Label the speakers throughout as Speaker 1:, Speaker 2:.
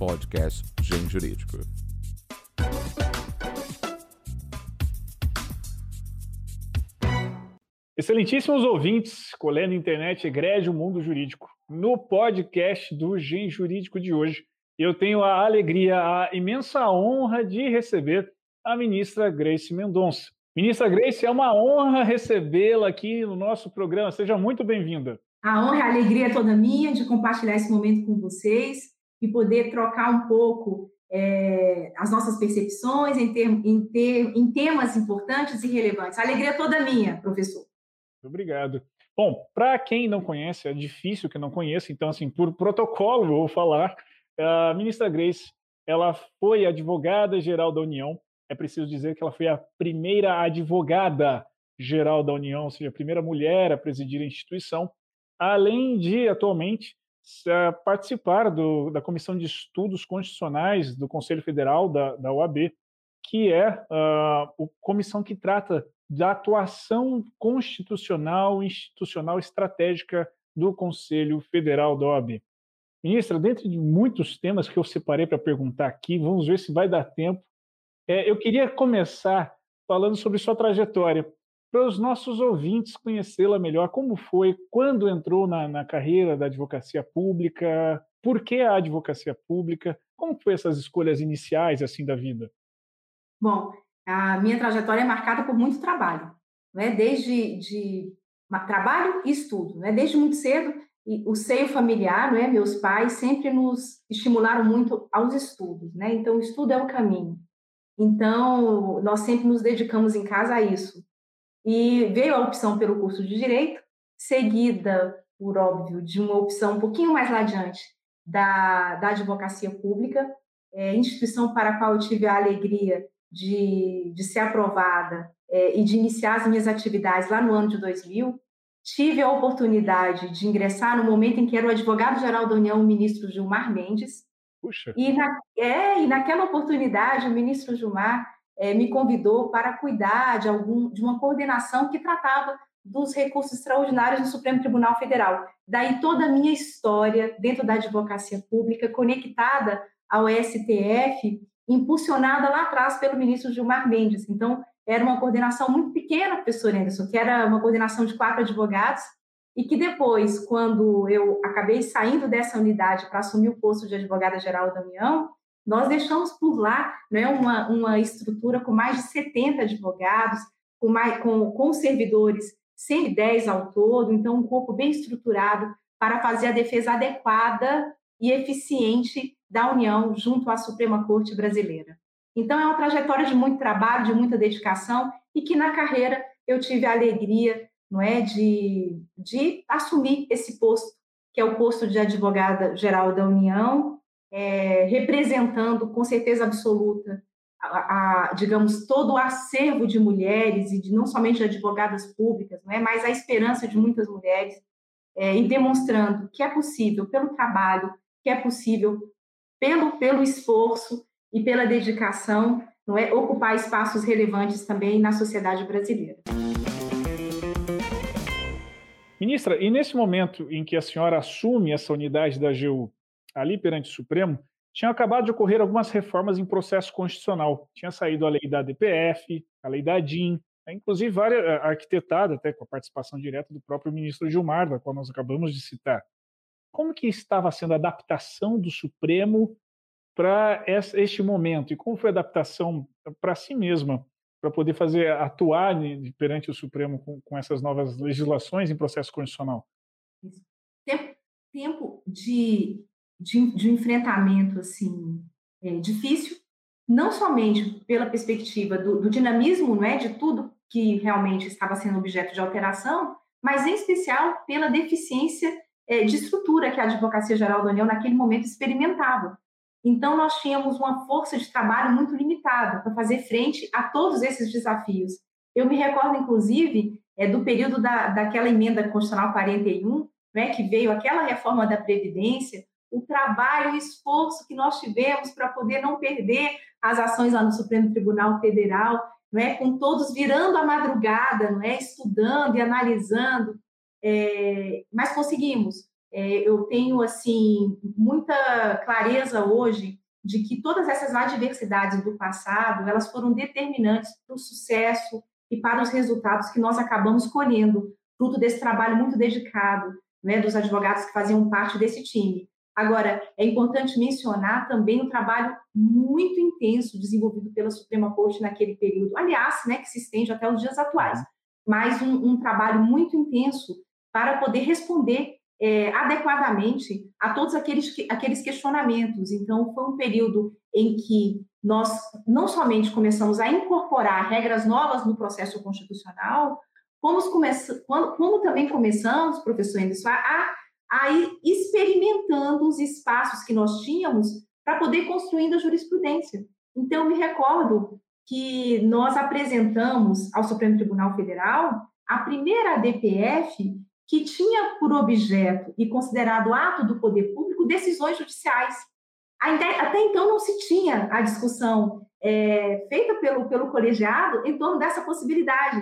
Speaker 1: podcast Gen Jurídico.
Speaker 2: Excelentíssimos ouvintes, colendo internet egrégio mundo jurídico. No podcast do Gen Jurídico de hoje, eu tenho a alegria, a imensa honra de receber a ministra Grace Mendonça. Ministra Grace, é uma honra recebê-la aqui no nosso programa. Seja muito bem-vinda.
Speaker 3: A honra e a alegria é toda minha de compartilhar esse momento com vocês e poder trocar um pouco é, as nossas percepções em, em, ter, em temas importantes e relevantes. A alegria é toda minha, professor.
Speaker 2: Obrigado. Bom, para quem não conhece, é difícil que não conheça, então, assim, por protocolo, vou falar, a ministra Grace, ela foi advogada-geral da União, é preciso dizer que ela foi a primeira advogada-geral da União, ou seja, a primeira mulher a presidir a instituição, além de, atualmente, participar do, da Comissão de Estudos Constitucionais do Conselho Federal da, da OAB, que é a comissão que trata da atuação constitucional, institucional, estratégica do Conselho Federal da OAB. Ministra, dentro de muitos temas que eu separei para perguntar aqui, vamos ver se vai dar tempo. É, eu queria começar falando sobre sua trajetória para os nossos ouvintes conhecê-la melhor. Como foi, quando entrou na, na, carreira da advocacia pública, por que a advocacia pública, como foi essas escolhas iniciais assim da vida?
Speaker 3: Bom, a minha trajetória é marcada por muito trabalho, né? desde de trabalho e estudo. Né? Desde muito cedo, o seio familiar, né? meus pais sempre nos estimularam muito aos estudos. Né? Então, o estudo é o caminho. Então, nós sempre nos dedicamos em casa a isso. E veio a opção pelo curso de Direito, seguida, por óbvio, de uma opção um pouquinho mais lá adiante da, da advocacia pública, é, instituição para a qual eu tive a alegria de, de ser aprovada é, e de iniciar as minhas atividades lá no ano de 2000. Tive a oportunidade de ingressar no momento em que era o advogado-geral da União, o ministro Gilmar Mendes.
Speaker 2: Puxa.
Speaker 3: E, na, é, e naquela oportunidade, o ministro Gilmar é, me convidou para cuidar de, algum, de uma coordenação que tratava dos recursos extraordinários no Supremo Tribunal Federal. Daí toda a minha história dentro da advocacia pública, conectada ao STF, impulsionada lá atrás pelo ministro Gilmar Mendes. Então, era uma coordenação muito pequena, professor Anderson, que era uma coordenação de quatro advogados, e que depois, quando eu acabei saindo dessa unidade para assumir o posto de advogada-geral da União, nós deixamos por lá né, uma, uma estrutura com mais de 70 advogados, com, mais, com, com servidores 110 ao todo, então um corpo bem estruturado para fazer a defesa adequada e eficiente da União junto à Suprema Corte Brasileira. Então é uma trajetória de muito trabalho, de muita dedicação e que na carreira eu tive a alegria, não é, de, de assumir esse posto, que é o posto de advogada geral da União, é, representando com certeza absoluta, a, a, digamos, todo o acervo de mulheres e de não somente de advogadas públicas, não é, mas a esperança de muitas mulheres é, e demonstrando que é possível pelo trabalho, que é possível pelo pelo esforço e pela dedicação, não é, ocupar espaços relevantes também na sociedade brasileira.
Speaker 2: Ministra, e nesse momento em que a senhora assume essa unidade da AGU, ali perante o Supremo, tinham acabado de ocorrer algumas reformas em processo constitucional. Tinha saído a lei da DPF, a lei da DIN, né, inclusive várias eh, arquitetada até com a participação direta do próprio ministro Gilmar, da qual nós acabamos de citar. Como que estava sendo a adaptação do Supremo para este momento e como foi a adaptação para si mesma para poder fazer atuar perante o Supremo com, com essas novas legislações em processo constitucional?
Speaker 3: Tempo, tempo de de, de enfrentamento assim é, difícil, não somente pela perspectiva do, do dinamismo, é, de tudo que realmente estava sendo objeto de alteração, mas em especial pela deficiência é, de estrutura que a Advocacia Geral da União naquele momento experimentava. Então nós tínhamos uma força de trabalho muito limitada para fazer frente a todos esses desafios. Eu me recordo, inclusive, é, do período da, daquela emenda constitucional 41, né, que veio aquela reforma da Previdência, o trabalho, o esforço que nós tivemos para poder não perder as ações lá no Supremo Tribunal Federal, não é? com todos virando a madrugada, não é? estudando e analisando, é... mas conseguimos. é, eu tenho assim muita clareza hoje de que todas essas adversidades do passado elas foram determinantes para o sucesso e para os resultados que nós acabamos colhendo fruto desse trabalho muito dedicado né, dos advogados que faziam parte desse time. Agora, é importante mencionar também o trabalho muito intenso desenvolvido pela Suprema Corte naquele período, aliás, né, que se estende até os dias atuais, mas um, um trabalho muito intenso para poder responder é, adequadamente a todos aqueles, aqueles questionamentos. Então, foi um período em que nós não somente começamos a incorporar regras novas no processo constitucional, como, como, também começamos, professor Anderson, a, a ir experimentando os espaços que nós tínhamos para poder construindo a jurisprudência. Então, me recordo que nós apresentamos ao Supremo Tribunal Federal a primeira DPF que tinha por objeto e considerado ato do poder público decisões judiciais. Até então não se tinha a discussão é, feita pelo, pelo colegiado em torno dessa possibilidade.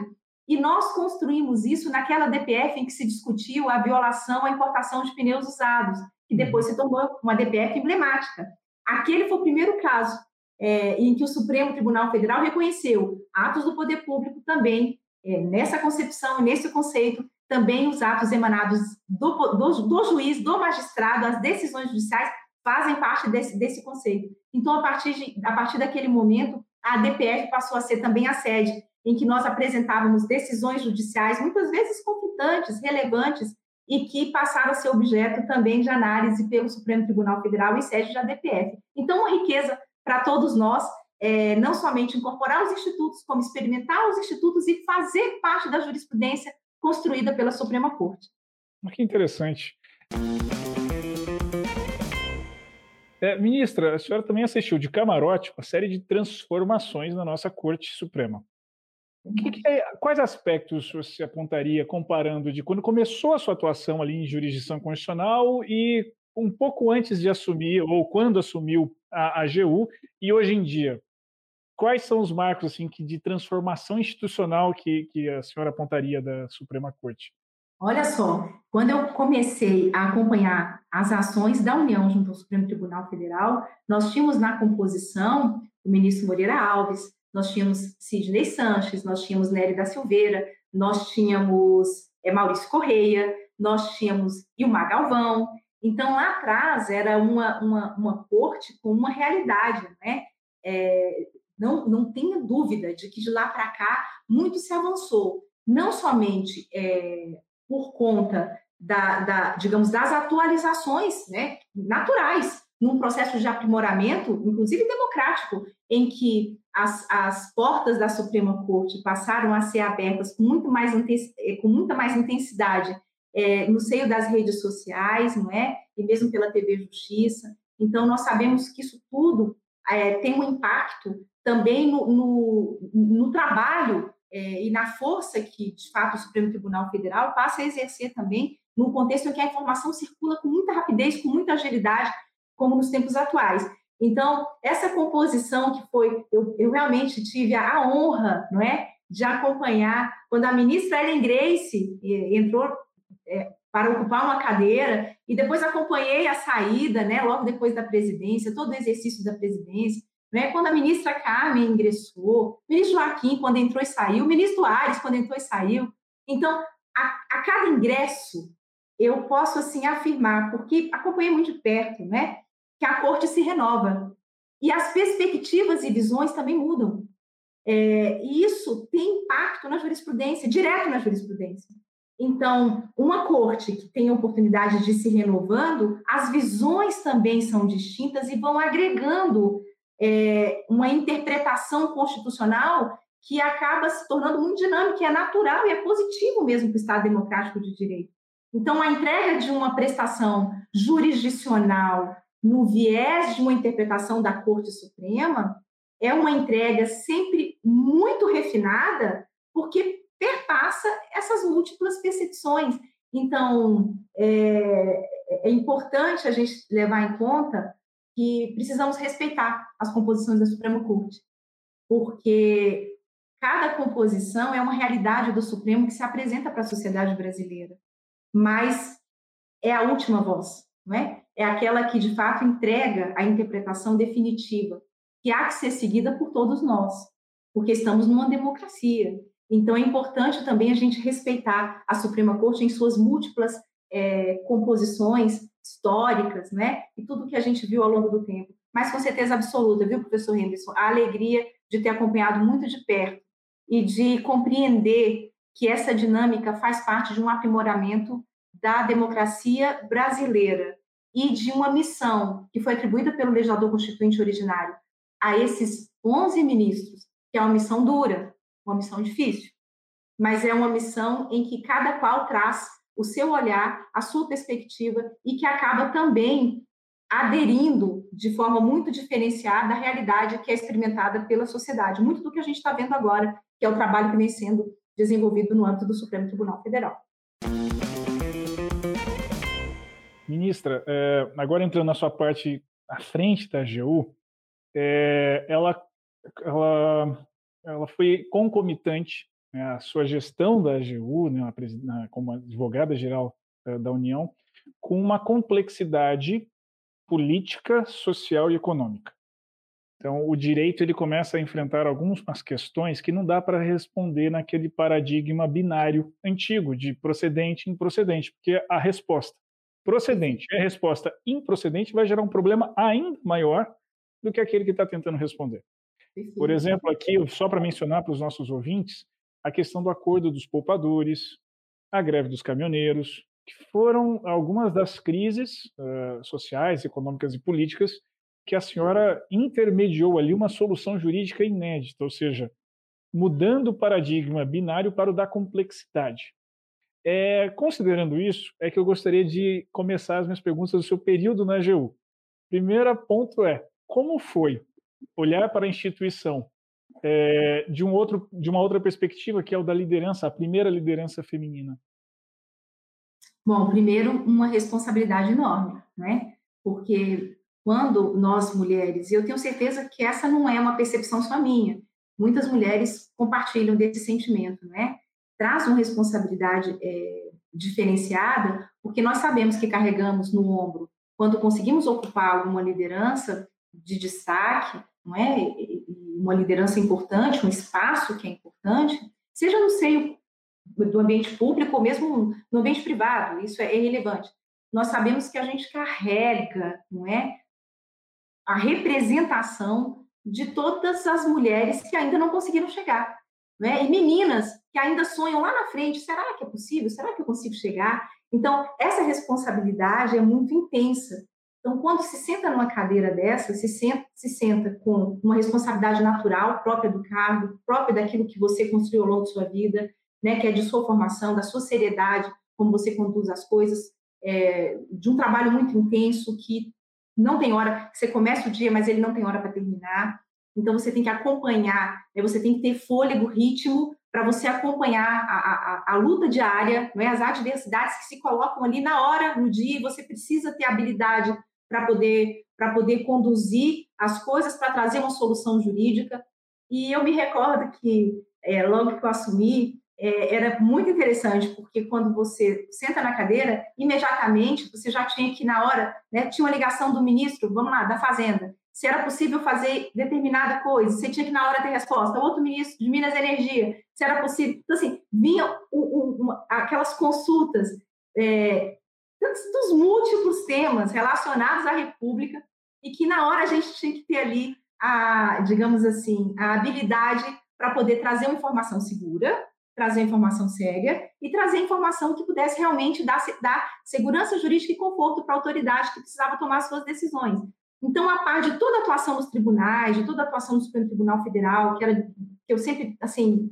Speaker 3: E nós construímos isso naquela DPF em que se discutiu a violação à importação de pneus usados, que depois se tornou uma DPF emblemática. Aquele foi o primeiro caso é, em que o Supremo Tribunal Federal reconheceu atos do poder público também, é, nessa concepção, nesse conceito, também os atos emanados do, do, do, juiz, do magistrado, as decisões judiciais fazem parte desse, desse conceito. Então, a partir, de, a partir daquele momento, a DPF passou a ser também a sede em que nós apresentávamos decisões judiciais, muitas vezes conflitantes, relevantes, e que passaram a ser objeto também de análise pelo Supremo Tribunal Federal em sede da DPF. Então, uma riqueza para todos nós, é, não somente incorporar os institutos, como experimentar os institutos e fazer parte da jurisprudência construída pela Suprema Corte.
Speaker 2: Que interessante. É, ministra, a senhora também assistiu de camarote uma série de transformações na nossa Corte Suprema. Que que é, quais aspectos você apontaria comparando de quando começou a sua atuação ali em jurisdição constitucional e um pouco antes de assumir, ou quando assumiu a, AGU, e hoje em dia? quais são os marcos assim que de transformação institucional que, que a senhora apontaria da Suprema Corte?
Speaker 3: Olha só, quando eu comecei a acompanhar as ações da União junto ao Supremo Tribunal Federal, nós tínhamos na composição o ministro Moreira Alves, nós tínhamos Sidney Sanches, nós tínhamos Nery da Silveira, nós tínhamos é, Maurício Correia, nós tínhamos Ilmar Galvão. Então, lá atrás, era uma, uma, uma corte com uma realidade, né? É, não, não tenha dúvida de que de lá para cá muito se avançou, não somente é, por conta da, da, digamos, das atualizações né, naturais num processo de aprimoramento, inclusive democrático, em que as, as portas da Suprema Corte passaram a ser abertas com, muito mais, é, com muita mais intensidade é, no seio das redes sociais, não é? E mesmo pela TV Justiça. Então, nós sabemos que isso tudo é, tem um impacto também no, no, no trabalho é, e na força que, de fato, o Supremo Tribunal Federal passa a exercer também num contexto em que a informação circula com muita rapidez, com muita agilidade, como nos tempos atuais. Então, essa composição que foi, eu, eu realmente tive a, honra, não é, de acompanhar quando a ministra Ellen Grace entrou é, para ocupar uma cadeira e depois acompanhei a saída, né, logo depois da presidência, todo o exercício da presidência. Né? Quando a ministra Carmen ingressou, o ministro Joaquim, quando entrou e saiu, o ministro Ares, quando entrou e saiu. Então, a, a cada ingresso, eu posso assim afirmar, porque acompanhei muito de perto, né, que a corte se renova. E as perspectivas e visões também mudam. É, e isso tem impacto na jurisprudência, direto na jurisprudência. Então, uma corte que tem a oportunidade de se renovando, as visões também são distintas e vão agregando é, uma interpretação constitucional que acaba se tornando muito dinâmica, é natural e é positivo mesmo para o Estado Democrático de Direito. Então, a entrega de uma prestação jurisdicional no viés de uma interpretação da Corte Suprema é uma entrega sempre muito refinada, porque perpassa essas múltiplas percepções. Então, é, é importante a gente levar em conta que precisamos respeitar as composições da Suprema Corte, porque cada composição é uma realidade do Supremo que se apresenta para a sociedade brasileira. Mas é a última voz, não é? É aquela que de fato entrega a interpretação definitiva, que há que ser seguida por todos nós, porque estamos numa democracia. Então é importante também a gente respeitar a Suprema Corte em suas múltiplas é, composições históricas, né? E tudo que a gente viu ao longo do tempo. Mas com certeza absoluta, viu, professor Henderson? A alegria de ter acompanhado muito de perto e de compreender que essa dinâmica faz parte de um aprimoramento da democracia brasileira e de uma missão que foi atribuída pelo legislador constituinte originário a esses 11 ministros, que é uma missão dura, uma missão difícil, mas é uma missão em que cada qual traz o seu olhar, a sua perspectiva e que acaba também aderindo de forma muito diferenciada à realidade que é experimentada pela sociedade. Muito do que a gente está vendo agora, que é o trabalho que vem sendo desenvolvido no âmbito do Supremo Tribunal Federal.
Speaker 2: Ministra, é, agora entrando na sua parte à frente da AGU, é, ela, ela, ela foi concomitante né, a sua gestão da AGU, né, na, como advogada-geral é, da União, com uma complexidade política, social e econômica. Então, o direito ele começa a enfrentar algumas questões que não dá para responder naquele paradigma binário antigo de procedente e improcedente, porque a resposta procedente e a resposta improcedente vai gerar um problema ainda maior do que aquele que está tentando responder. Por exemplo, aqui, só para mencionar para os nossos ouvintes, a questão do acordo dos poupadores, a greve dos caminhoneiros, que foram algumas das crises uh, sociais, econômicas e políticas que a senhora intermediou ali uma solução jurídica inédita, ou seja, mudando o paradigma binário para o da complexidade. É, considerando isso, é que eu gostaria de começar as minhas perguntas do seu período na AGU. Primeiro ponto é, como foi olhar para a instituição é, de, um outro, de uma outra perspectiva, que é o da liderança, a primeira liderança feminina?
Speaker 3: Bom, primeiro, uma responsabilidade enorme, né? Porque quando nós mulheres, e eu tenho certeza que essa não é uma percepção só minha, muitas mulheres compartilham desse sentimento, né? Traz uma responsabilidade é, diferenciada, porque nós sabemos que carregamos no ombro, quando conseguimos ocupar alguma liderança de destaque, não é? Uma liderança importante, um espaço que é importante, seja no seio do ambiente público ou mesmo no ambiente privado, isso é irrelevante. Nós sabemos que a gente carrega, não é, a representação de todas as mulheres que ainda não conseguiram chegar, né? E meninas que ainda sonham lá na frente, será que é possível? Será que eu consigo chegar? Então, essa responsabilidade é muito intensa. Então, quando se senta numa cadeira dessa, se senta, se senta com uma responsabilidade natural própria do cargo, própria daquilo que você construiu ao longo de sua vida, né, que é de sua formação, da sua seriedade, como você conduz as coisas, é, de um trabalho muito intenso que não tem hora, você começa o dia, mas ele não tem hora para terminar. Então você tem que acompanhar, né, você tem que ter fôlego, ritmo para você acompanhar a, a, a, luta diária, né, as adversidades que se colocam ali na hora, no dia, e você precisa ter habilidade para poder para poder conduzir as coisas para trazer uma solução jurídica. E eu me recordo que é, logo que eu assumi, é, era muito interessante, porque quando você senta na cadeira, imediatamente você já tinha que, na hora, né, tinha uma ligação do ministro, vamos lá, da Fazenda, se era possível fazer determinada coisa, você tinha que, na hora, ter resposta. Outro ministro de Minas e Energia, se era possível. Então, assim, vinham aquelas consultas é, dos múltiplos temas relacionados à República e que, na hora, a gente tinha que ter ali a, digamos assim, a habilidade para poder trazer uma informação segura, trazer informação séria e trazer informação que pudesse realmente dar, dar segurança jurídica e conforto para a autoridade que precisava tomar suas decisões. Então, a par de toda a atuação dos tribunais, de toda a atuação do Supremo Tribunal Federal, que, era, que eu sempre, assim,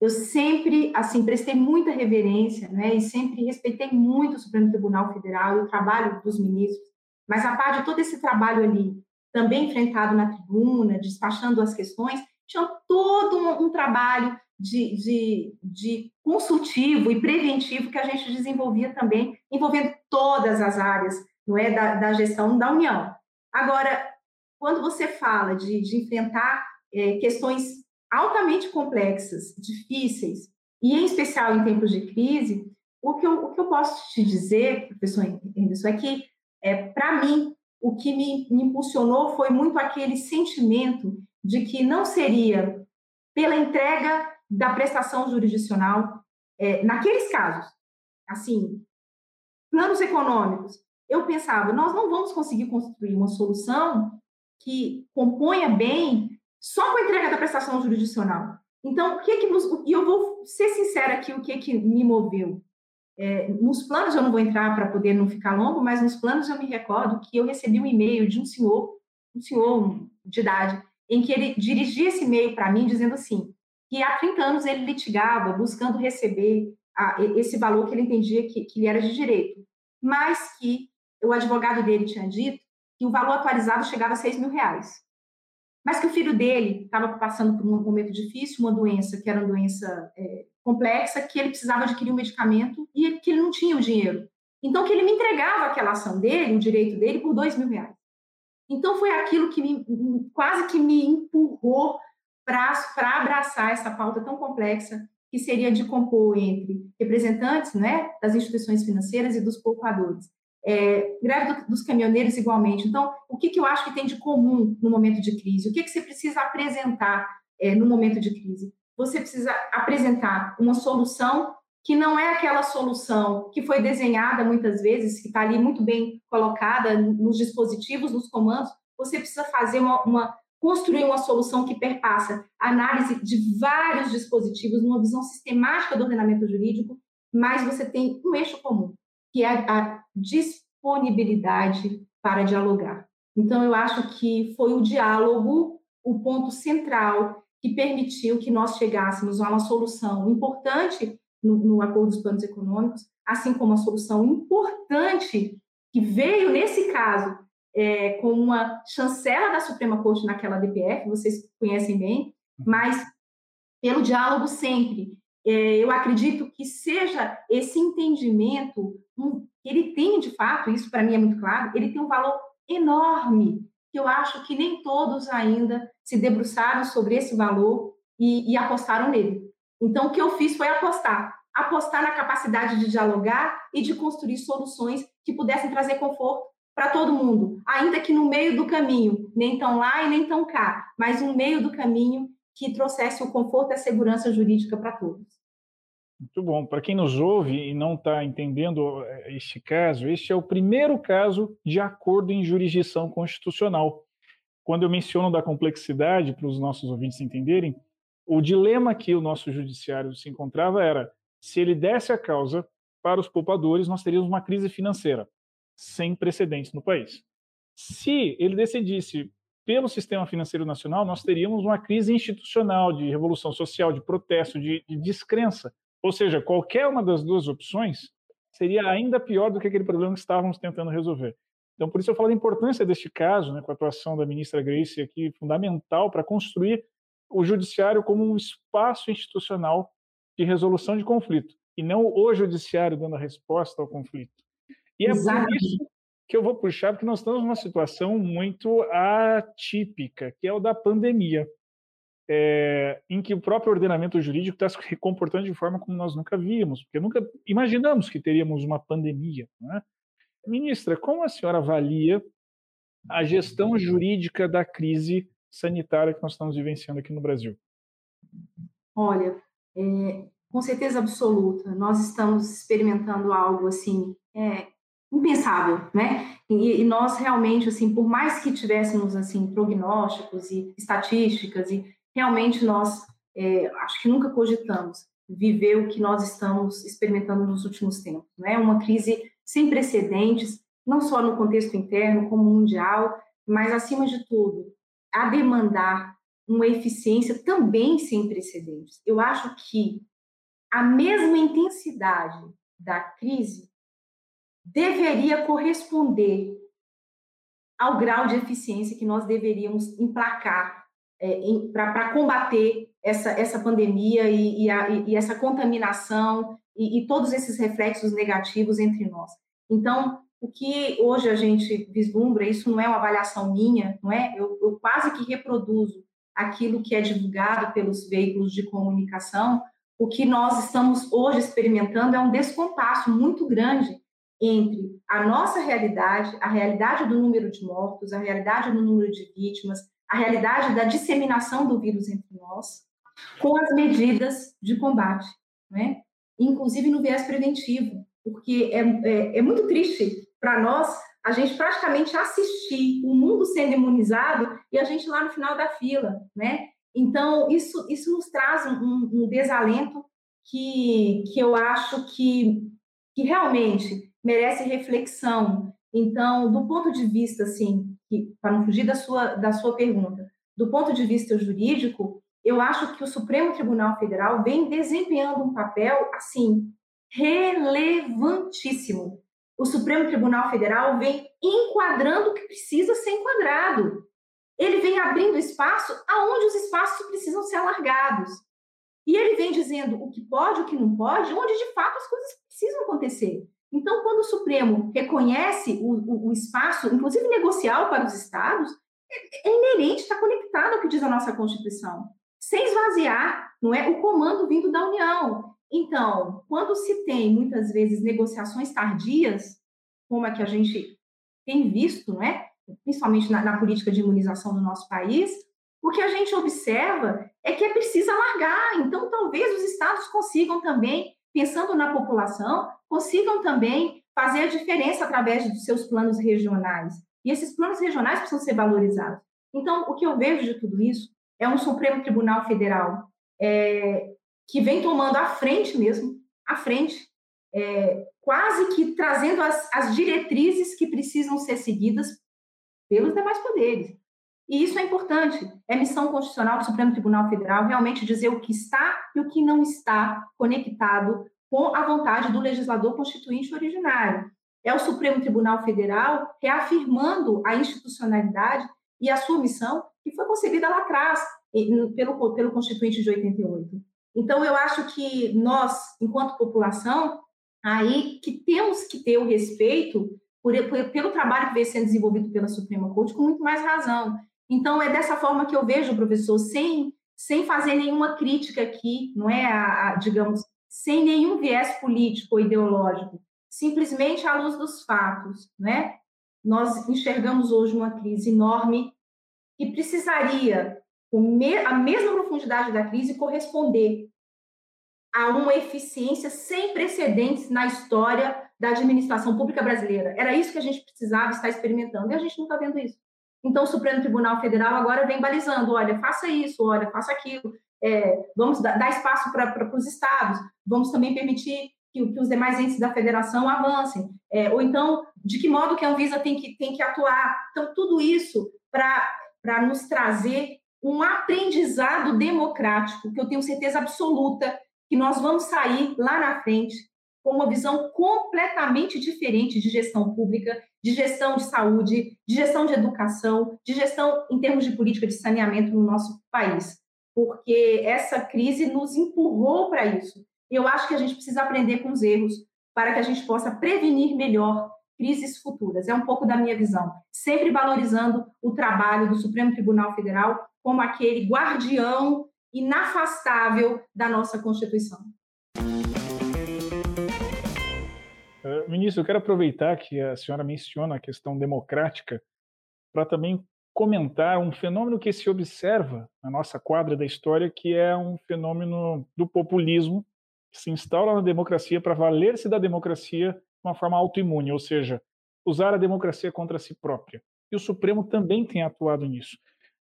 Speaker 3: eu sempre, assim, prestei muita reverência, né, e sempre respeitei muito o Supremo Tribunal Federal e o trabalho dos ministros, mas a par de todo esse trabalho ali, também enfrentado na tribuna, despachando as questões, tinha todo um, um trabalho de, de, de consultivo e preventivo que a gente desenvolvia também, envolvendo todas as áreas não é, da, da gestão da União. Agora, quando você fala de, de enfrentar é, questões altamente complexas, difíceis, e em especial em tempos de crise, o que eu, o que eu posso te dizer, professor Henderson, é que, é, para mim, o que me, me impulsionou foi muito aquele sentimento de que não seria pela entrega da prestação jurisdicional, é, naqueles casos, assim, planos econômicos, eu pensava, nós não vamos conseguir construir uma solução que componha bem só com a entrega da prestação jurisdicional. Então, o que que nos, e eu vou ser sincera aqui, o que que me moveu? É, nos planos eu não vou entrar para poder não ficar longo, mas nos planos eu me recordo que eu recebi um e-mail de um senhor, um senhor de idade, em que ele dirigia esse e-mail para mim dizendo assim, que há 30 anos ele litigava buscando receber a, esse valor que ele entendia que, que lhe era de direito, mas que o advogado dele tinha dito que o valor atualizado chegava a 6 mil reais. Mas que o filho dele estava passando por um momento difícil, uma doença que era uma doença é, complexa, que ele precisava adquirir um medicamento e que ele não tinha o dinheiro. Então, que ele me entregava aquela ação dele, o direito dele, por dois mil reais. Então, foi aquilo que me, quase que me empurrou para abraçar essa pauta tão complexa que seria de compor entre representantes né, das instituições financeiras e dos poupadores. É, greve do, dos caminhoneiros igualmente. Então, o que, que eu acho que tem de comum no momento de crise? O que, que você precisa apresentar é, no momento de crise? Você precisa apresentar uma solução que não é aquela solução que foi desenhada muitas vezes, que está ali muito bem colocada nos dispositivos, nos comandos. Você precisa fazer uma, uma construir uma solução que perpassa a análise de vários dispositivos, numa visão sistemática do ordenamento jurídico, mas você tem um eixo comum, que é a disponibilidade para dialogar. Então, eu acho que foi o diálogo o ponto central que permitiu que nós chegássemos a uma solução importante no, no acordo dos planos econômicos, assim como a solução importante que veio, nesse caso, é, com uma chancela da Suprema Corte naquela DPF, vocês conhecem bem, uhum. mas pelo diálogo sempre. É, eu acredito que seja esse entendimento, ele tem de fato, isso para mim é muito claro, ele tem um valor enorme, que eu acho que nem todos ainda se debruçaram sobre esse valor e, e apostaram nele. Então, o que eu fiz foi apostar. Apostar na capacidade de dialogar e de construir soluções que pudessem trazer conforto para todo mundo, ainda que no meio do caminho, nem tão lá e nem tão cá, mas um meio do caminho que trouxesse o conforto e a segurança jurídica para todos.
Speaker 2: Muito bom. Para quem nos ouve e não está entendendo eh, este caso, este é o primeiro caso de acordo em jurisdição constitucional. Quando eu menciono da complexidade, para os nossos ouvintes entenderem, o dilema que o nosso judiciário se encontrava era: se ele desse a causa para os poupadores, nós teríamos uma crise financeira sem precedentes no país. Se ele decidisse pelo sistema financeiro nacional, nós teríamos uma crise institucional de revolução social, de protesto, de, de descrença. Ou seja, qualquer uma das duas opções seria ainda pior do que aquele problema que estávamos tentando resolver. Então, por isso eu falo da importância deste caso, né, com a atuação da ministra Grace aqui, fundamental para construir o judiciário como um espaço institucional de resolução de conflito, e não o judiciário dando a resposta ao conflito. E é por isso que eu vou puxar, porque nós estamos numa situação muito atípica, que é o da pandemia, é, em que o próprio ordenamento jurídico está se comportando de forma como nós nunca víamos, porque nunca imaginamos que teríamos uma pandemia. Né? Ministra, como a senhora avalia a gestão jurídica da crise sanitária que nós estamos vivenciando aqui no Brasil?
Speaker 3: Olha, é, com certeza absoluta, nós estamos experimentando algo assim é, impensável, né? E, e, nós realmente, assim, por mais que tivéssemos assim prognósticos e estatísticas e realmente nós é, acho que nunca cogitamos viver o que nós estamos experimentando nos últimos tempos, né? Uma crise sem precedentes, não só no contexto interno como mundial, mas acima de tudo a demandar uma eficiência também sem precedentes. Eu acho que a mesma intensidade da crise deveria corresponder ao grau de eficiência que nós deveríamos emplacar é, para combater essa, essa pandemia e, e, a, e essa contaminação e, e, todos esses reflexos negativos entre nós. Então, o que hoje a gente vislumbra, isso não é uma avaliação minha, não é? Eu, eu quase que reproduzo aquilo que é divulgado pelos veículos de comunicação, o que nós estamos hoje experimentando é um descompasso muito grande entre a nossa realidade, a realidade do número de mortos, a realidade do número de vítimas, a realidade da disseminação do vírus entre nós, com as medidas de combate, né? inclusive no viés preventivo, porque é, é, é muito triste para nós a gente praticamente assistir o mundo sendo imunizado e a gente lá no final da fila, né? Então, isso, isso nos traz um, um desalento que, que eu acho que, que realmente merece reflexão. Então, do ponto de vista, assim, para não fugir da sua, da sua pergunta, do ponto de vista jurídico, eu acho que o Supremo Tribunal Federal vem desempenhando um papel, assim, relevantíssimo. O Supremo Tribunal Federal vem enquadrando o que precisa ser enquadrado. Ele vem abrindo espaço aonde os espaços precisam ser alargados. E ele vem dizendo o que pode, o que não pode, onde de fato as coisas precisam acontecer. Então, quando o Supremo reconhece o, o, o espaço, inclusive negocial para os estados, é, é inerente, está conectado ao que diz a nossa Constituição, sem esvaziar não é, o comando vindo da União. Então, quando se tem muitas vezes negociações tardias, como a que a gente tem visto, não é? principalmente na, na política de imunização do nosso país, o que a gente observa é que é preciso alargar. Então, talvez os estados consigam também, pensando na população, consigam também fazer a diferença através dos seus planos regionais. E esses planos regionais precisam ser valorizados. Então, o que eu vejo de tudo isso é um Supremo Tribunal Federal é, que vem tomando à frente mesmo, à frente, é, quase que trazendo as, as diretrizes que precisam ser seguidas pelos demais poderes. E isso é importante. É missão constitucional do Supremo Tribunal Federal realmente dizer o que está e o que não está conectado com a vontade do legislador constituinte originário. É o Supremo Tribunal Federal reafirmando a institucionalidade e a sua missão que foi concebida lá atrás, pelo, pelo Constituinte de 88. Então, eu acho que nós, enquanto população, aí que temos que ter o respeito por, por, pelo trabalho que vem sendo desenvolvido pela Suprema Corte, com muito mais razão. Então, é dessa forma que eu vejo, professor, sem, sem fazer nenhuma crítica aqui, não é, a, a, digamos, sem nenhum viés político ou ideológico, simplesmente à luz dos fatos, né? Nós enxergamos hoje uma crise enorme que precisaria, a mesma profundidade da crise, corresponder a uma eficiência sem precedentes na história da administração pública brasileira. Era isso que a gente precisava estar experimentando, e a gente não está vendo isso. Então, o Supremo Tribunal Federal agora vem balizando: olha, faça isso, olha, faça aquilo, é, vamos dar, dar espaço para os estados, vamos também permitir que, que, os demais entes da federação avancem, é, ou então, de que modo que a Anvisa tem que, tem que atuar. Então, tudo isso para nos trazer um aprendizado democrático, que eu tenho certeza absoluta que nós vamos sair lá na frente com uma visão completamente diferente de gestão pública, de gestão de saúde, de gestão de educação, de gestão em termos de política de saneamento no nosso país, porque essa crise nos empurrou para isso. E eu acho que a gente precisa aprender com os erros para que a gente possa prevenir melhor crises futuras. É um pouco da minha visão, sempre valorizando o trabalho do Supremo Tribunal Federal como aquele guardião inafastável da nossa Constituição.
Speaker 2: Uh, ministro, eu quero aproveitar que a senhora menciona a questão democrática para também comentar um fenômeno que se observa na nossa quadra da história, que é um fenômeno do populismo que se instaura na democracia para valer-se da democracia de uma forma autoimune, ou seja, usar a democracia contra si própria. E o Supremo também tem atuado nisso.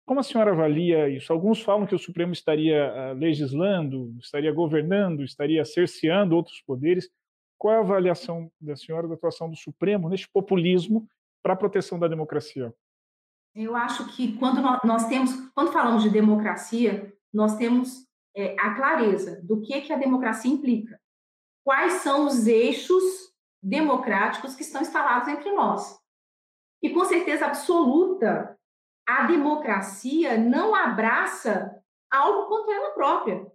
Speaker 2: Como a senhora avalia isso? Alguns falam que o Supremo estaria uh, legislando, estaria governando, estaria cerceando outros poderes. Qual é a avaliação da senhora da atuação do Supremo neste populismo para a proteção da democracia?
Speaker 3: Eu acho que quando nós temos, quando falamos de democracia, nós temos é, a clareza do que que a democracia implica. Quais são os eixos democráticos que estão instalados entre nós? E com certeza absoluta, a democracia não abraça algo contra ela própria.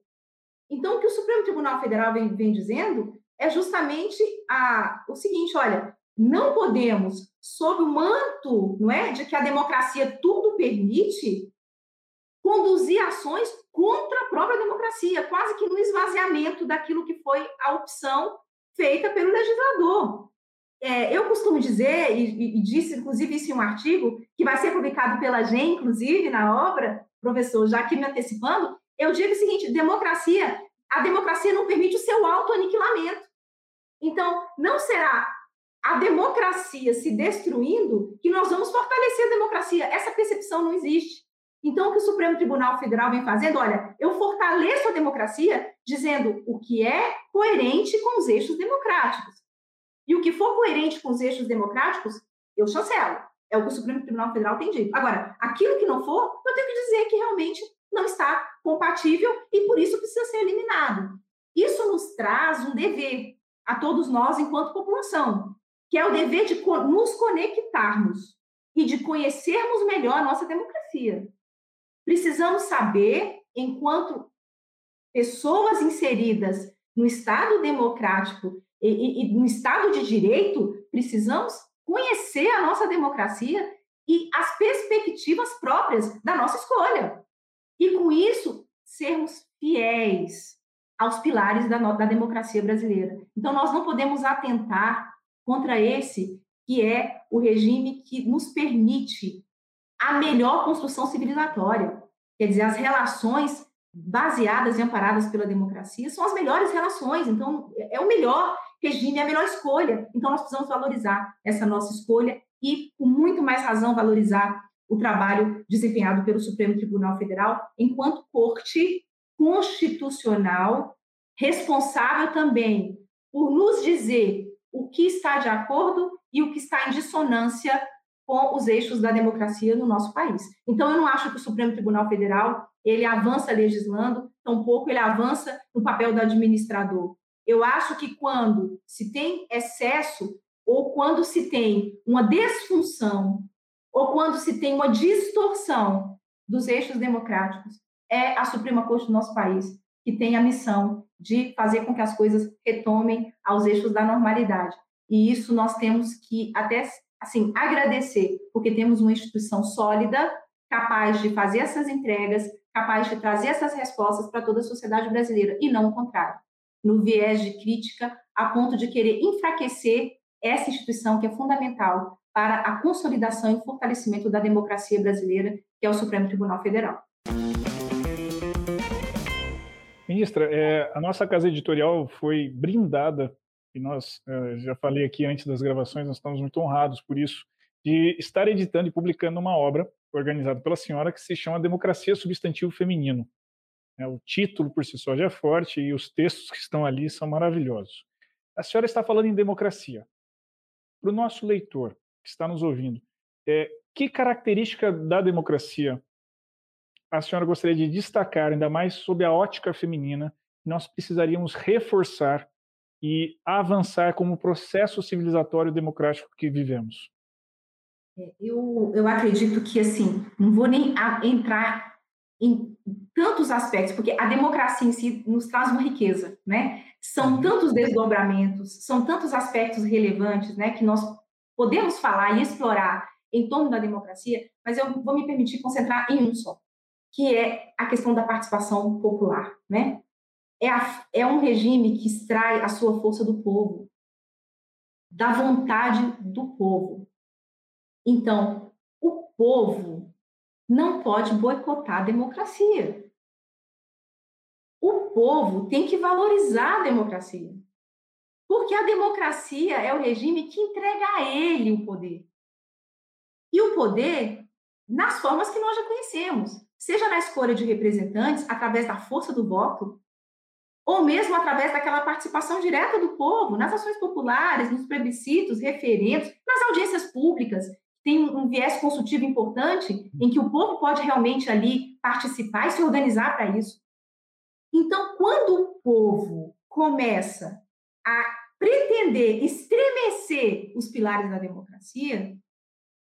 Speaker 3: Então, o que o Supremo Tribunal Federal vem, vem dizendo é justamente a, o seguinte: olha, não podemos, sob o manto não é, de que a democracia tudo permite, conduzir ações contra a própria democracia, quase que no esvaziamento daquilo que foi a opção feita pelo legislador. É, eu costumo dizer, e, e, disse inclusive isso em um artigo, que vai ser publicado pela GEM, inclusive, na obra, professor, já que me antecipando, eu digo o seguinte: democracia, a democracia não permite o seu autoaniquilamento. Então, não será a democracia se destruindo que nós vamos fortalecer a democracia. Essa percepção não existe. Então, o que o Supremo Tribunal Federal vem fazendo, olha, eu fortaleço a democracia dizendo o que é coerente com os eixos democráticos. E o que for coerente com os eixos democráticos, eu chancelo. É o que o Supremo Tribunal Federal tem dito. Agora, aquilo que não for, eu tenho que dizer que realmente não está compatível e por isso precisa ser eliminado. Isso nos traz um dever a todos nós enquanto população, que é o dever de nos conectarmos e de conhecermos melhor a nossa democracia. Precisamos saber, enquanto pessoas inseridas no Estado democrático e, e, e no Estado de direito, precisamos conhecer a nossa democracia e as perspectivas próprias da nossa escolha. E com isso, sermos fiéis aos pilares da, da democracia brasileira. Então, nós não podemos atentar contra esse que é o regime que nos permite a melhor construção civilizatória. Quer dizer, as relações baseadas e amparadas pela democracia são as melhores relações. Então, é, é o melhor regime, é a melhor escolha. Então, nós precisamos valorizar essa nossa escolha e, com muito mais razão, valorizar o trabalho desempenhado pelo Supremo Tribunal Federal enquanto corte constitucional responsável também por nos dizer o que está de acordo e o que está em dissonância com os eixos da democracia no nosso país. Então, eu não acho que o Supremo Tribunal Federal ele avança legislando, tampouco ele avança no papel do administrador. Eu acho que quando se tem excesso ou quando se tem uma desfunção ou quando se tem uma distorção dos eixos democráticos, é a Suprema Corte do nosso país que tem a missão de fazer com que as coisas retomem aos eixos da normalidade. E isso nós temos que até assim, agradecer, porque temos uma instituição sólida, capaz de fazer essas entregas, capaz de trazer essas respostas para toda a sociedade brasileira, e não o contrário, no viés de crítica, a ponto de querer enfraquecer essa instituição que é fundamental para a consolidação e fortalecimento da democracia brasileira, que é o Supremo Tribunal Federal.
Speaker 2: Ministra, é, a nossa casa editorial foi brindada e nós, uh, já falei aqui antes das gravações, nós estamos muito honrados por isso, de estar editando e publicando uma obra organizada pela senhora que se chama Democracia Substantivo Feminino. É, o título por si só já é forte e os textos que estão ali são maravilhosos. A senhora está falando em democracia. Para o nosso leitor que está nos ouvindo, é, que característica da democracia a senhora gostaria de destacar, ainda mais sob a ótica feminina, nós precisaríamos reforçar e avançar como processo civilizatório democrático que vivemos?
Speaker 3: É, eu, eu acredito que, assim, não vou nem entrar em tantos aspectos, porque a democracia em si nos traz uma riqueza, né? São uhum. tantos desdobramentos, são tantos aspectos relevantes, né, que nós podemos falar e explorar em torno da democracia, mas eu vou me permitir concentrar em um só, que é a questão da participação popular, né? é, a, é um regime que extrai a sua força do povo, da vontade do povo. Então, o povo não pode boicotar a democracia. O povo tem que valorizar a democracia. Porque a democracia é o regime que entrega a ele o poder. E o poder nas formas que nós já conhecemos, seja na escolha de representantes através da força do voto, ou mesmo através daquela participação direta do povo, nas ações populares, nos plebiscitos, referendos, nas audiências públicas, tem um viés consultivo importante em que o povo pode realmente ali participar e se organizar para isso. Então, quando o povo começa a pretender estremecer os pilares da democracia,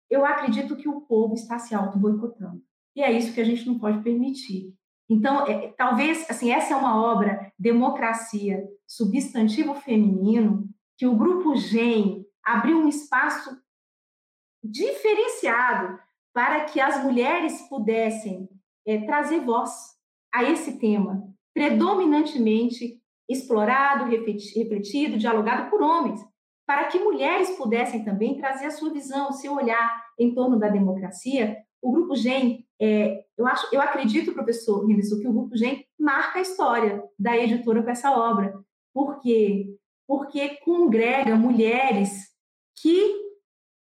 Speaker 3: eu acredito que o povo está se auto-boicotando. E é isso que a gente não pode permitir. Então, é, talvez, assim, essa é uma obra, Democracia, substantivo feminino, que o Grupo GEM abriu um espaço diferenciado para que as mulheres pudessem é, trazer voz a esse tema, predominantemente explorado, refletido, dialogado por homens, para que mulheres pudessem também trazer a sua visão, o seu olhar em torno da democracia. O Grupo GEM, é, eu, acho, eu acredito, professor Henderson, que o Grupo GEM marca a história da editora com essa obra. Por quê? Porque congrega mulheres que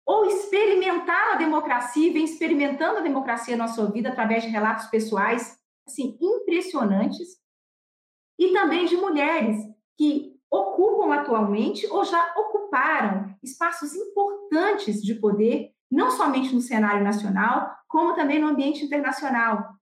Speaker 3: ou experimentaram a democracia e vem experimentando a democracia na sua vida através de relatos pessoais assim impressionantes e também de mulheres que ocupam atualmente ou já ocuparam espaços importantes de poder, não somente no cenário nacional, como também no ambiente internacional.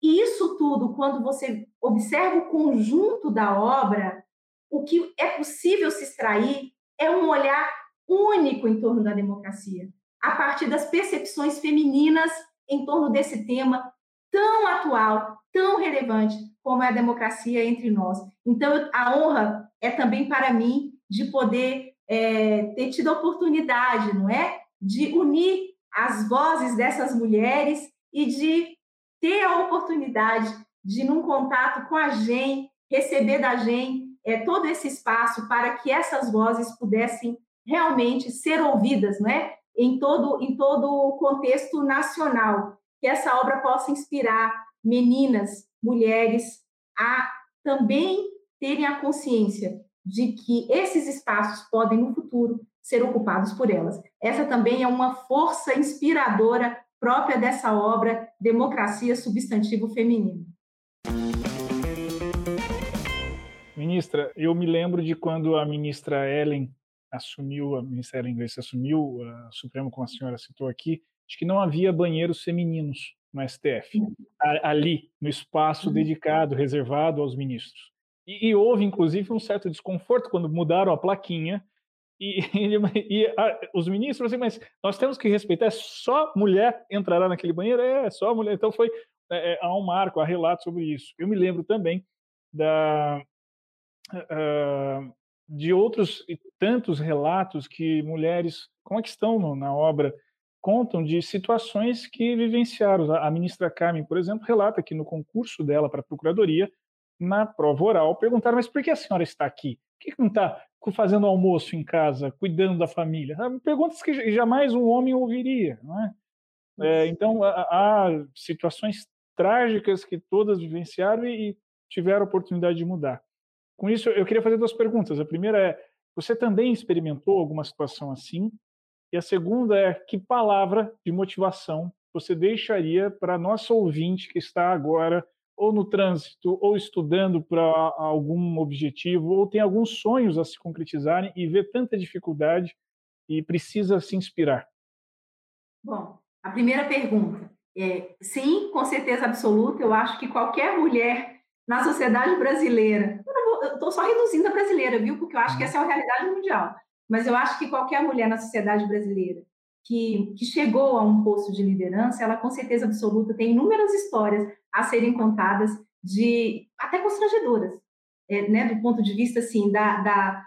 Speaker 3: E isso tudo, quando você observa o conjunto da obra, o que é possível se extrair é um olhar único em torno da democracia, a partir das percepções femininas em torno desse tema tão atual, tão relevante como é a democracia entre nós. Então, a honra é também para mim de poder é, ter tido a oportunidade, não é, de unir as vozes dessas mulheres e de ter a oportunidade de, num contato com a GEM, receber da GEM é, todo esse espaço para que essas vozes pudessem realmente ser ouvidas, não é? Em todo, em todo o contexto nacional. Que essa obra possa inspirar meninas, mulheres, a também terem a consciência de que esses espaços podem, no futuro, ser ocupados por elas. Essa também é uma força inspiradora própria dessa obra, Democracia Substantivo Feminino.
Speaker 2: Ministra, eu me lembro de quando a ministra Ellen assumiu, a ministra Ellen Grace assumiu a Supremo, como a senhora citou aqui, de que não havia banheiros femininos no STF, ali, no espaço uhum. dedicado, reservado aos ministros. E, e, houve, inclusive, um certo desconforto quando mudaram a plaquinha e, e a, os ministros assim, mas nós temos que respeitar, é só mulher entrará naquele banheiro? É, só mulher. Então foi, é, é, há um marco, há relatos sobre isso. Eu me lembro também da, uh, de outros e tantos relatos que mulheres, como é que estão no, na obra, contam de situações que vivenciaram. A ministra Carmen, por exemplo, relata que no concurso dela para a procuradoria, na prova oral, perguntaram: mas por que a senhora está aqui? Por que não está fazendo almoço em casa, cuidando da família? Perguntas que jamais um homem ouviria, não é? é então, há, situações trágicas que todas vivenciaram e, e tiveram a oportunidade de mudar. Com isso, eu queria fazer duas perguntas. A primeira é: você também experimentou alguma situação assim? E a segunda é: que palavra de motivação você deixaria para nosso ouvinte que está agora ou no trânsito, ou estudando para algum objetivo, ou tem alguns sonhos a se concretizarem e vê tanta dificuldade e precisa se inspirar?
Speaker 3: Bom, a primeira pergunta é: sim, com certeza absoluta, eu acho que qualquer mulher na sociedade brasileira, eu estou só reduzindo a brasileira, viu? Porque eu acho que essa é a realidade mundial. Mas eu acho que qualquer mulher na sociedade brasileira que, que chegou a um posto de liderança, ela com certeza absoluta tem inúmeras histórias a serem contadas de até constrangedoras, é, né, do ponto de vista assim da, da,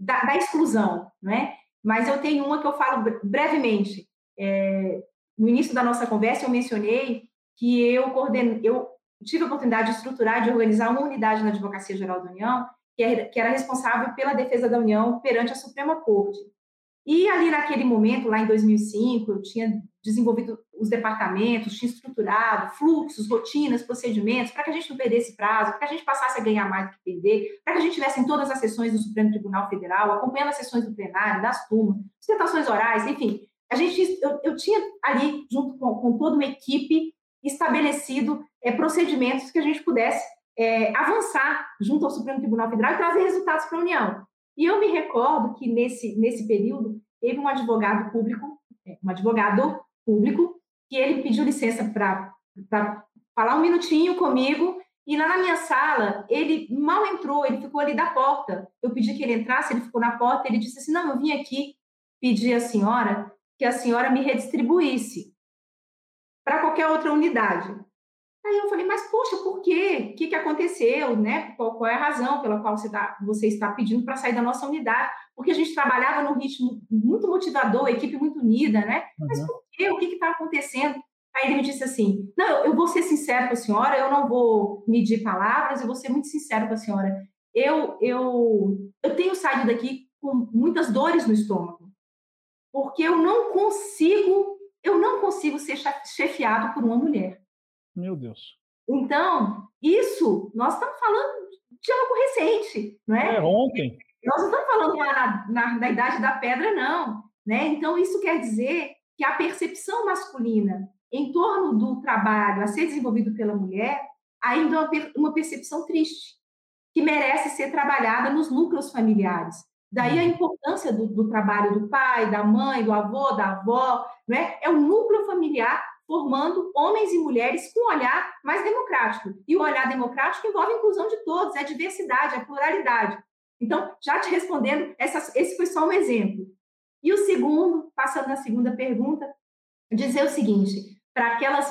Speaker 3: da, da, exclusão, né? Mas eu tenho uma que eu falo brevemente. É, no início da nossa conversa eu mencionei que eu coordeno, eu tive a oportunidade de estruturar, de organizar uma unidade na Advocacia Geral da União que era responsável pela defesa da União perante a Suprema Corte. E ali naquele momento, lá em 2005, eu tinha desenvolvido os departamentos, tinha estruturado fluxos, rotinas, procedimentos, para que a gente não perdesse prazo, para que a gente passasse a ganhar mais do que perder, para que a gente tivesse em todas as sessões do Supremo Tribunal Federal, acompanhando as sessões do plenário, das turmas, sustentações orais, enfim. A gente, eu, eu tinha ali, junto com, com toda uma equipe, estabelecido é, procedimentos que a gente pudesse é, avançar junto ao Supremo Tribunal Federal e trazer resultados para a União. E eu me recordo que nesse, nesse período teve um advogado público, é, um advogado público, que ele pediu licença para falar um minutinho comigo e lá na minha sala, ele mal entrou, ele ficou ali da porta. Eu pedi que ele entrasse, ele ficou na porta, ele disse assim: "Não, eu vim aqui pedir à senhora que a senhora me redistribuísse para qualquer outra unidade". Aí eu falei, mas poxa, por quê? O que, que aconteceu? Né? Qual, qual é a razão pela qual você, tá, você está pedindo para sair da nossa unidade? Porque a gente trabalhava num ritmo muito motivador, equipe muito unida, né? Uhum. Mas por quê? O que está acontecendo? Aí ele me disse assim: Não, eu vou ser sincero com a senhora, eu não vou medir palavras, eu vou ser muito sincero com a senhora. Eu, eu, eu tenho saído daqui com muitas dores no estômago, porque eu não consigo, eu não consigo ser chefiado por uma mulher.
Speaker 2: Meu Deus.
Speaker 3: Então, isso, nós estamos falando de algo recente, não é?
Speaker 2: É, ontem.
Speaker 3: Nós não estamos falando na, na, na idade da pedra, não. Né? Então, isso quer dizer que a percepção masculina em torno do trabalho a ser desenvolvido pela mulher ainda é uma percepção triste, que merece ser trabalhada nos núcleos familiares. Daí a uhum. importância do, do trabalho do pai, da mãe, do avô, da avó, né? é o núcleo familiar formando homens e mulheres com um olhar mais democrático. E o olhar democrático envolve a inclusão de todos, é a diversidade, é a pluralidade. Então, já te respondendo, essa, esse foi só um exemplo. E o segundo, passando na segunda pergunta, dizer o seguinte: para aquelas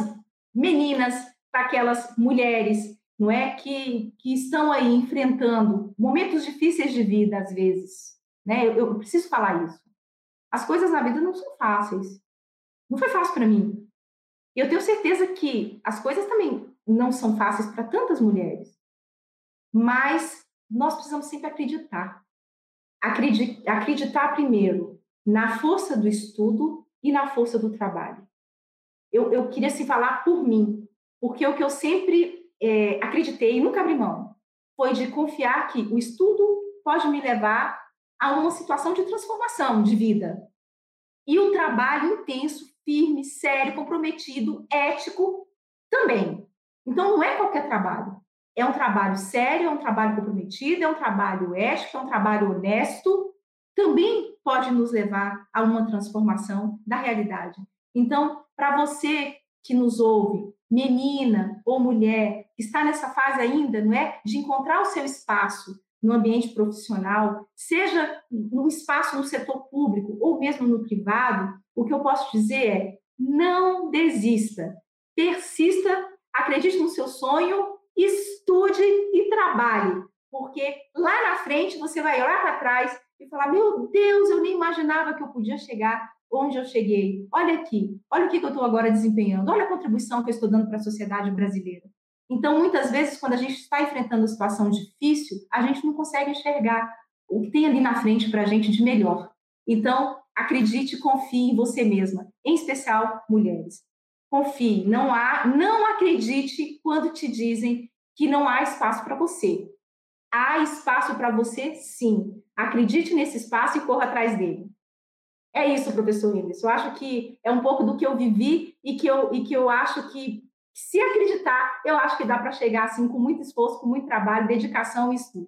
Speaker 3: meninas, para aquelas mulheres, não é que, que estão aí enfrentando momentos difíceis de vida às vezes, né? Eu, eu preciso falar isso. As coisas na vida não são fáceis. Não foi fácil para mim. E eu tenho certeza que as coisas também não são fáceis para tantas mulheres. Mas nós precisamos sempre acreditar. Acreditar primeiro na força do estudo e na força do trabalho. Eu, eu queria se falar por mim, porque o que eu sempre é, acreditei e nunca abri mão foi de confiar que o estudo pode me levar a uma situação de transformação de vida. E o trabalho intenso, firme, sério, comprometido, ético também. Então, não é qualquer trabalho. É um trabalho sério, é um trabalho comprometido, é um trabalho ético, é um trabalho honesto, também pode nos levar a uma transformação da realidade. Então, para você que nos ouve, menina ou mulher, que está nessa fase ainda, não é, de encontrar o seu espaço no ambiente profissional, seja no espaço no setor público ou mesmo no privado, o que eu posso dizer é: não desista, persista, acredite no seu sonho, estude e trabalhe, porque lá na frente você vai olhar para trás e falar: meu Deus, eu nem imaginava que eu podia chegar onde eu cheguei. Olha aqui, olha o que eu estou agora desempenhando, olha a contribuição que eu estou dando para a sociedade brasileira. Então, muitas vezes, quando a gente está enfrentando situação difícil, a gente não consegue enxergar o que tem ali na frente para a gente de melhor. Então, acredite e confie em você mesma, em especial mulheres. Confie, não há, não acredite quando te dizem que não há espaço para você. Há espaço para você, sim. Acredite nesse espaço e corra atrás dele. É isso, professor Indes. Eu acho que é um pouco do que eu vivi e que eu, e que eu acho que, se acreditar, eu acho que dá para chegar assim com muito esforço, com muito trabalho, dedicação e estudo.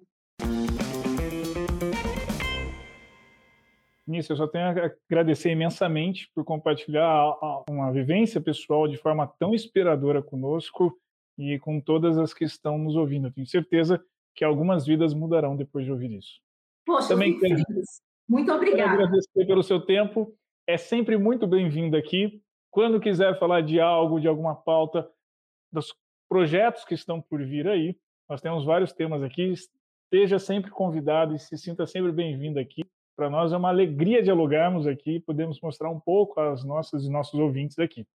Speaker 2: Nisso, eu só tenho a agradecer imensamente por compartilhar uma vivência pessoal de forma tão inspiradora conosco e com todas as que estão nos ouvindo. Eu tenho certeza que algumas vidas mudarão depois de ouvir isso.
Speaker 3: Poxa, Também quero, muito obrigada.
Speaker 2: Quero agradecer pelo seu tempo. É sempre muito bem-vindo aqui. Quando quiser falar de algo, de alguma pauta, dos projetos que estão por vir aí, nós temos vários temas aqui. Esteja sempre convidado e se sinta sempre bem-vindo aqui. Para nós é uma alegria dialogarmos aqui, podemos mostrar um pouco às nossas e nossos ouvintes aqui.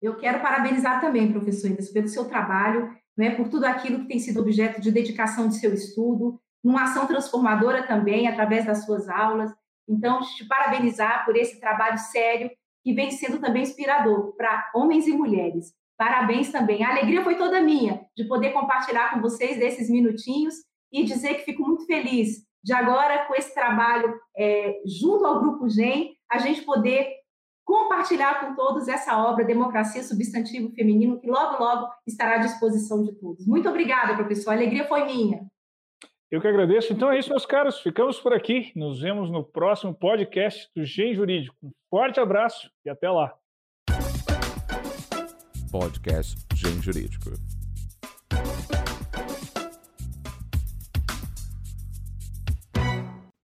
Speaker 3: Eu quero parabenizar também, professor Inês, pelo seu trabalho, né, por tudo aquilo que tem sido objeto de dedicação de seu estudo, numa ação transformadora também, através das suas aulas. Então, te parabenizar por esse trabalho sério que vem sendo também inspirador para homens e mulheres. Parabéns também. A alegria foi toda minha de poder compartilhar com vocês desses minutinhos e dizer que fico muito feliz de agora, com esse trabalho é, junto ao Grupo GEM, a gente poder compartilhar com todos essa obra Democracia Substantivo Feminino, que logo, logo estará à disposição de todos. Muito obrigada, professor. A alegria foi minha.
Speaker 2: Eu que agradeço. Então é isso, meus caros. Ficamos por aqui. Nos vemos no próximo podcast do Gen Jurídico. Um forte abraço e até lá.
Speaker 1: Podcast Gen Jurídico.